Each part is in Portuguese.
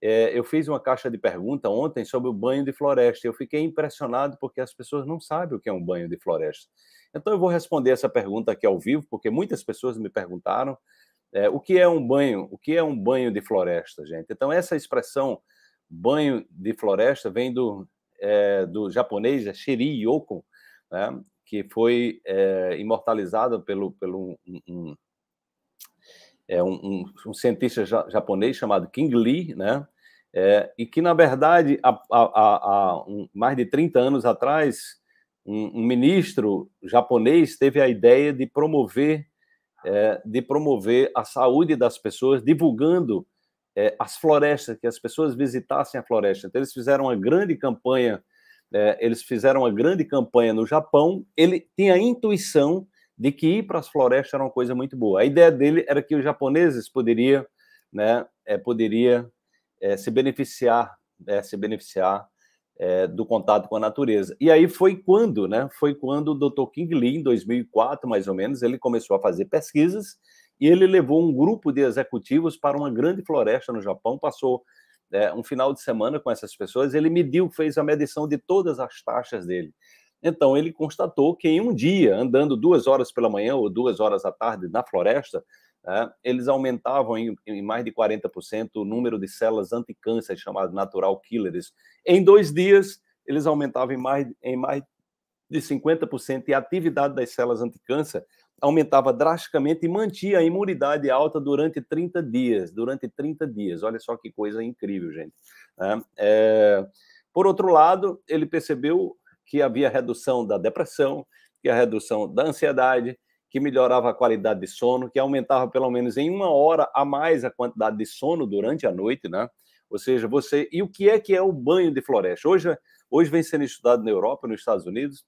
é, eu fiz uma caixa de pergunta ontem sobre o banho de floresta. Eu fiquei impressionado porque as pessoas não sabem o que é um banho de floresta. Então eu vou responder essa pergunta aqui ao vivo, porque muitas pessoas me perguntaram é, o que é um banho, o que é um banho de floresta, gente. Então essa expressão banho de floresta vem do, é, do japonês é Shiri Yoko, né, que foi imortalizado pelo, pelo um, um é um, um, um cientista japonês chamado King Lee, né? É, e que, na verdade, há, há, há um, mais de 30 anos atrás, um, ministro japonês teve a ideia de promover, é, de promover a saúde das pessoas, divulgando é, as florestas, que as pessoas visitassem a floresta. Então, eles fizeram uma grande campanha, é, eles fizeram uma grande campanha no Japão. Ele tinha a intuição de que ir para as florestas era uma coisa muito boa. A ideia dele era que os japoneses poderiam, né, é, poderia é, se beneficiar, é, se beneficiar é, do contato com a natureza. E aí foi quando, né, foi quando o Dr. King Lee, em 2004, mais ou menos, ele começou a fazer pesquisas e ele levou um grupo de executivos para uma grande floresta no Japão, passou um final de semana com essas pessoas, ele mediu, fez a medição de todas as taxas dele. Então, ele constatou que em um dia, andando duas horas pela manhã ou duas horas à tarde na floresta, né, eles aumentavam em, em, mais de 40% o número de células anticâncer, chamadas natural killers. Em dois dias, eles aumentavam em mais, em mais de 50% e a atividade das células anticâncer aumentava drasticamente e mantinha a imunidade alta durante 30 dias. Durante 30 dias. Olha só que coisa incrível, gente. Né. É, por outro lado, ele percebeu que havia redução da depressão, que a redução da ansiedade, que melhorava a qualidade de sono, que aumentava pelo menos em uma hora a mais a quantidade de sono durante a noite, né? Ou seja, você. E o que é que é o banho de floresta? Hoje, hoje vem sendo estudado na Europa, nos Estados Unidos.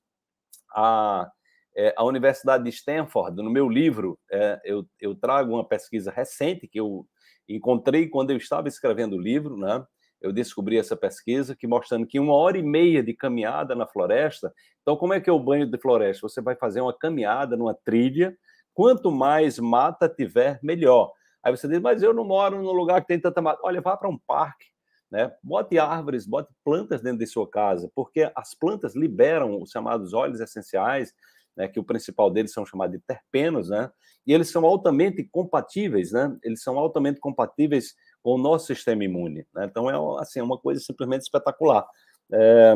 A, é, a Universidade de Stanford, no meu livro, é, eu, eu trago uma pesquisa recente que eu encontrei quando eu estava escrevendo o livro, né? Eu descobri essa pesquisa que mostrando que uma hora e meia de caminhada na floresta. Então, como é que é o banho de floresta? Você vai fazer uma caminhada numa trilha. Quanto mais mata tiver, melhor. Aí você diz, mas eu não moro num lugar que tem tanta mata. Olha, vá para um parque, né? Bote árvores, bote plantas dentro de sua casa, porque as plantas liberam os chamados óleos essenciais, né? Que o principal deles são chamados de terpenos, né? E eles são altamente compatíveis, né? Eles são altamente compatíveis com o nosso sistema imune. Né? Então, é assim, é uma coisa simplesmente espetacular. É...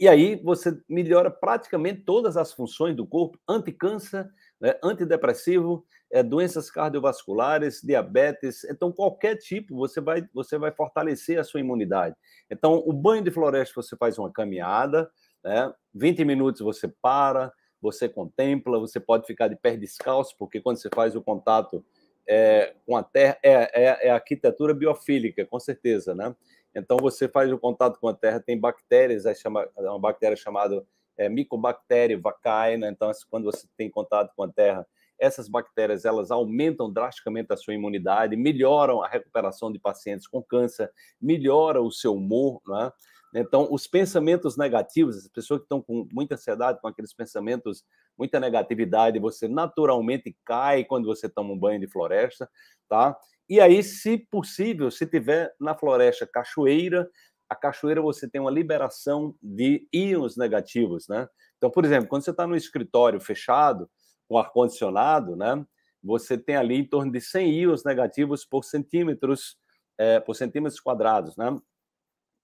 E aí você melhora praticamente todas as funções do corpo, anticâncer, né? antidepressivo, é, doenças cardiovasculares, diabetes, então qualquer tipo você vai você vai fortalecer a sua imunidade. Então o banho de floresta você faz uma caminhada, né? 20 minutos você para, você contempla, você pode ficar de pé descalço, porque quando você faz o contato é, com a terra é, é, é arquitetura biofílica, com certeza, né? Então você faz o contato com a terra, tem bactérias, é chama, uma bactéria chamada é, Mycobacterium vaccae, né? Então quando você tem contato com a terra, essas bactérias elas aumentam drasticamente a sua imunidade, melhoram a recuperação de pacientes com câncer, melhora o seu humor, né? Então, os pensamentos negativos, as pessoas que estão com muita ansiedade, com aqueles pensamentos, muita negatividade, você naturalmente cai quando você toma um banho de floresta, tá? E aí, se possível, se tiver na floresta cachoeira, a cachoeira você tem uma liberação de íons negativos, né? Então, por exemplo, quando você está no escritório fechado, com ar-condicionado, né? Você tem ali em torno de 100 íons negativos por centímetros, é, por centímetros quadrados, né?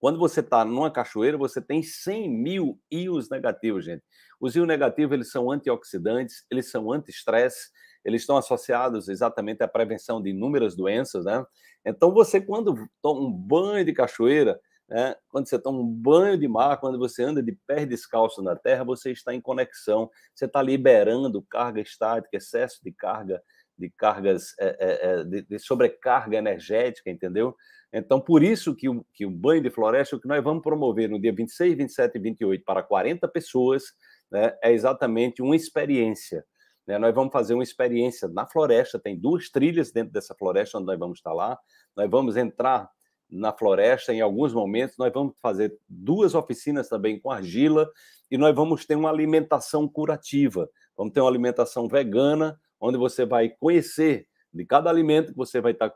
Quando você está numa cachoeira, você tem 100 mil íons negativos, gente. Os íons negativos, eles são antioxidantes, eles são anti-estresse, eles estão associados exatamente à prevenção de inúmeras doenças, né? Então, você, quando toma um banho de cachoeira, né? quando você toma um banho de mar, quando você anda de pé descalço na terra, você está em conexão, você está liberando carga estática, excesso de carga, de cargas, é, é, de, de sobrecarga energética, entendeu? Então, por isso que o, que o banho de floresta, o que nós vamos promover no dia 26, 27 e 28 para 40 pessoas, né, é exatamente uma experiência. Né? Nós vamos fazer uma experiência na floresta, tem duas trilhas dentro dessa floresta onde nós vamos estar lá. Nós vamos entrar na floresta em alguns momentos, nós vamos fazer duas oficinas também com argila e nós vamos ter uma alimentação curativa. Vamos ter uma alimentação vegana, onde você vai conhecer de cada alimento que você vai estar,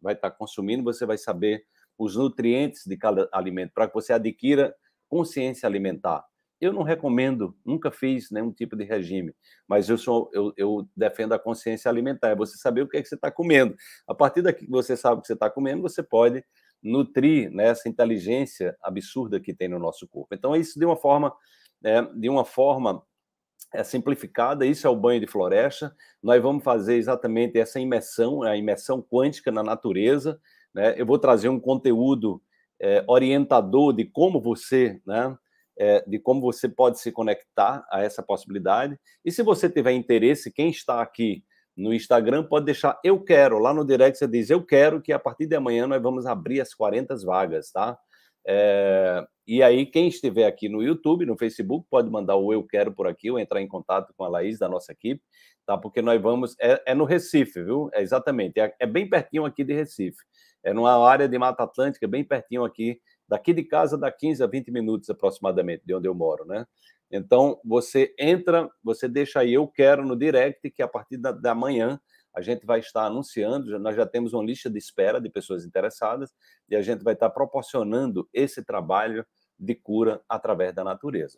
vai estar consumindo, você vai saber os nutrientes de cada alimento, para que você adquira consciência alimentar. Eu não recomendo, nunca fiz nenhum tipo de regime, mas eu, sou, eu, eu defendo a consciência alimentar, é você saber o que, é que você está comendo. A partir daqui que você sabe o que você está comendo, você pode nutrir né, essa inteligência absurda que tem no nosso corpo. Então, isso de uma forma, é, de uma forma é, simplificada, isso é o banho de floresta. Nós vamos fazer exatamente essa imersão, a imersão quântica na natureza. Né? Eu vou trazer um conteúdo é, orientador de como você, né, é, de como você pode se conectar a essa possibilidade. E se você tiver interesse, quem está aqui no Instagram pode deixar eu quero, lá no direct você diz eu quero que a partir de amanhã nós vamos abrir as 40 vagas, tá? É, e aí, quem estiver aqui no YouTube, no Facebook, pode mandar o eu quero por aqui ou entrar em contato com a Laís da nossa equipe, tá? Porque nós vamos. É, é no Recife, viu? É exatamente. É, é, bem pertinho aqui de Recife. É numa área de Mata Atlântica, bem pertinho aqui Daqui de casa dá 15 a 20 minutos aproximadamente de onde eu moro, né? Então, você entra, você deixa aí, eu quero no direct, que a partir da, da manhã a gente vai estar anunciando, nós já temos uma lista de espera de pessoas interessadas e a gente vai estar proporcionando esse trabalho de cura através da natureza.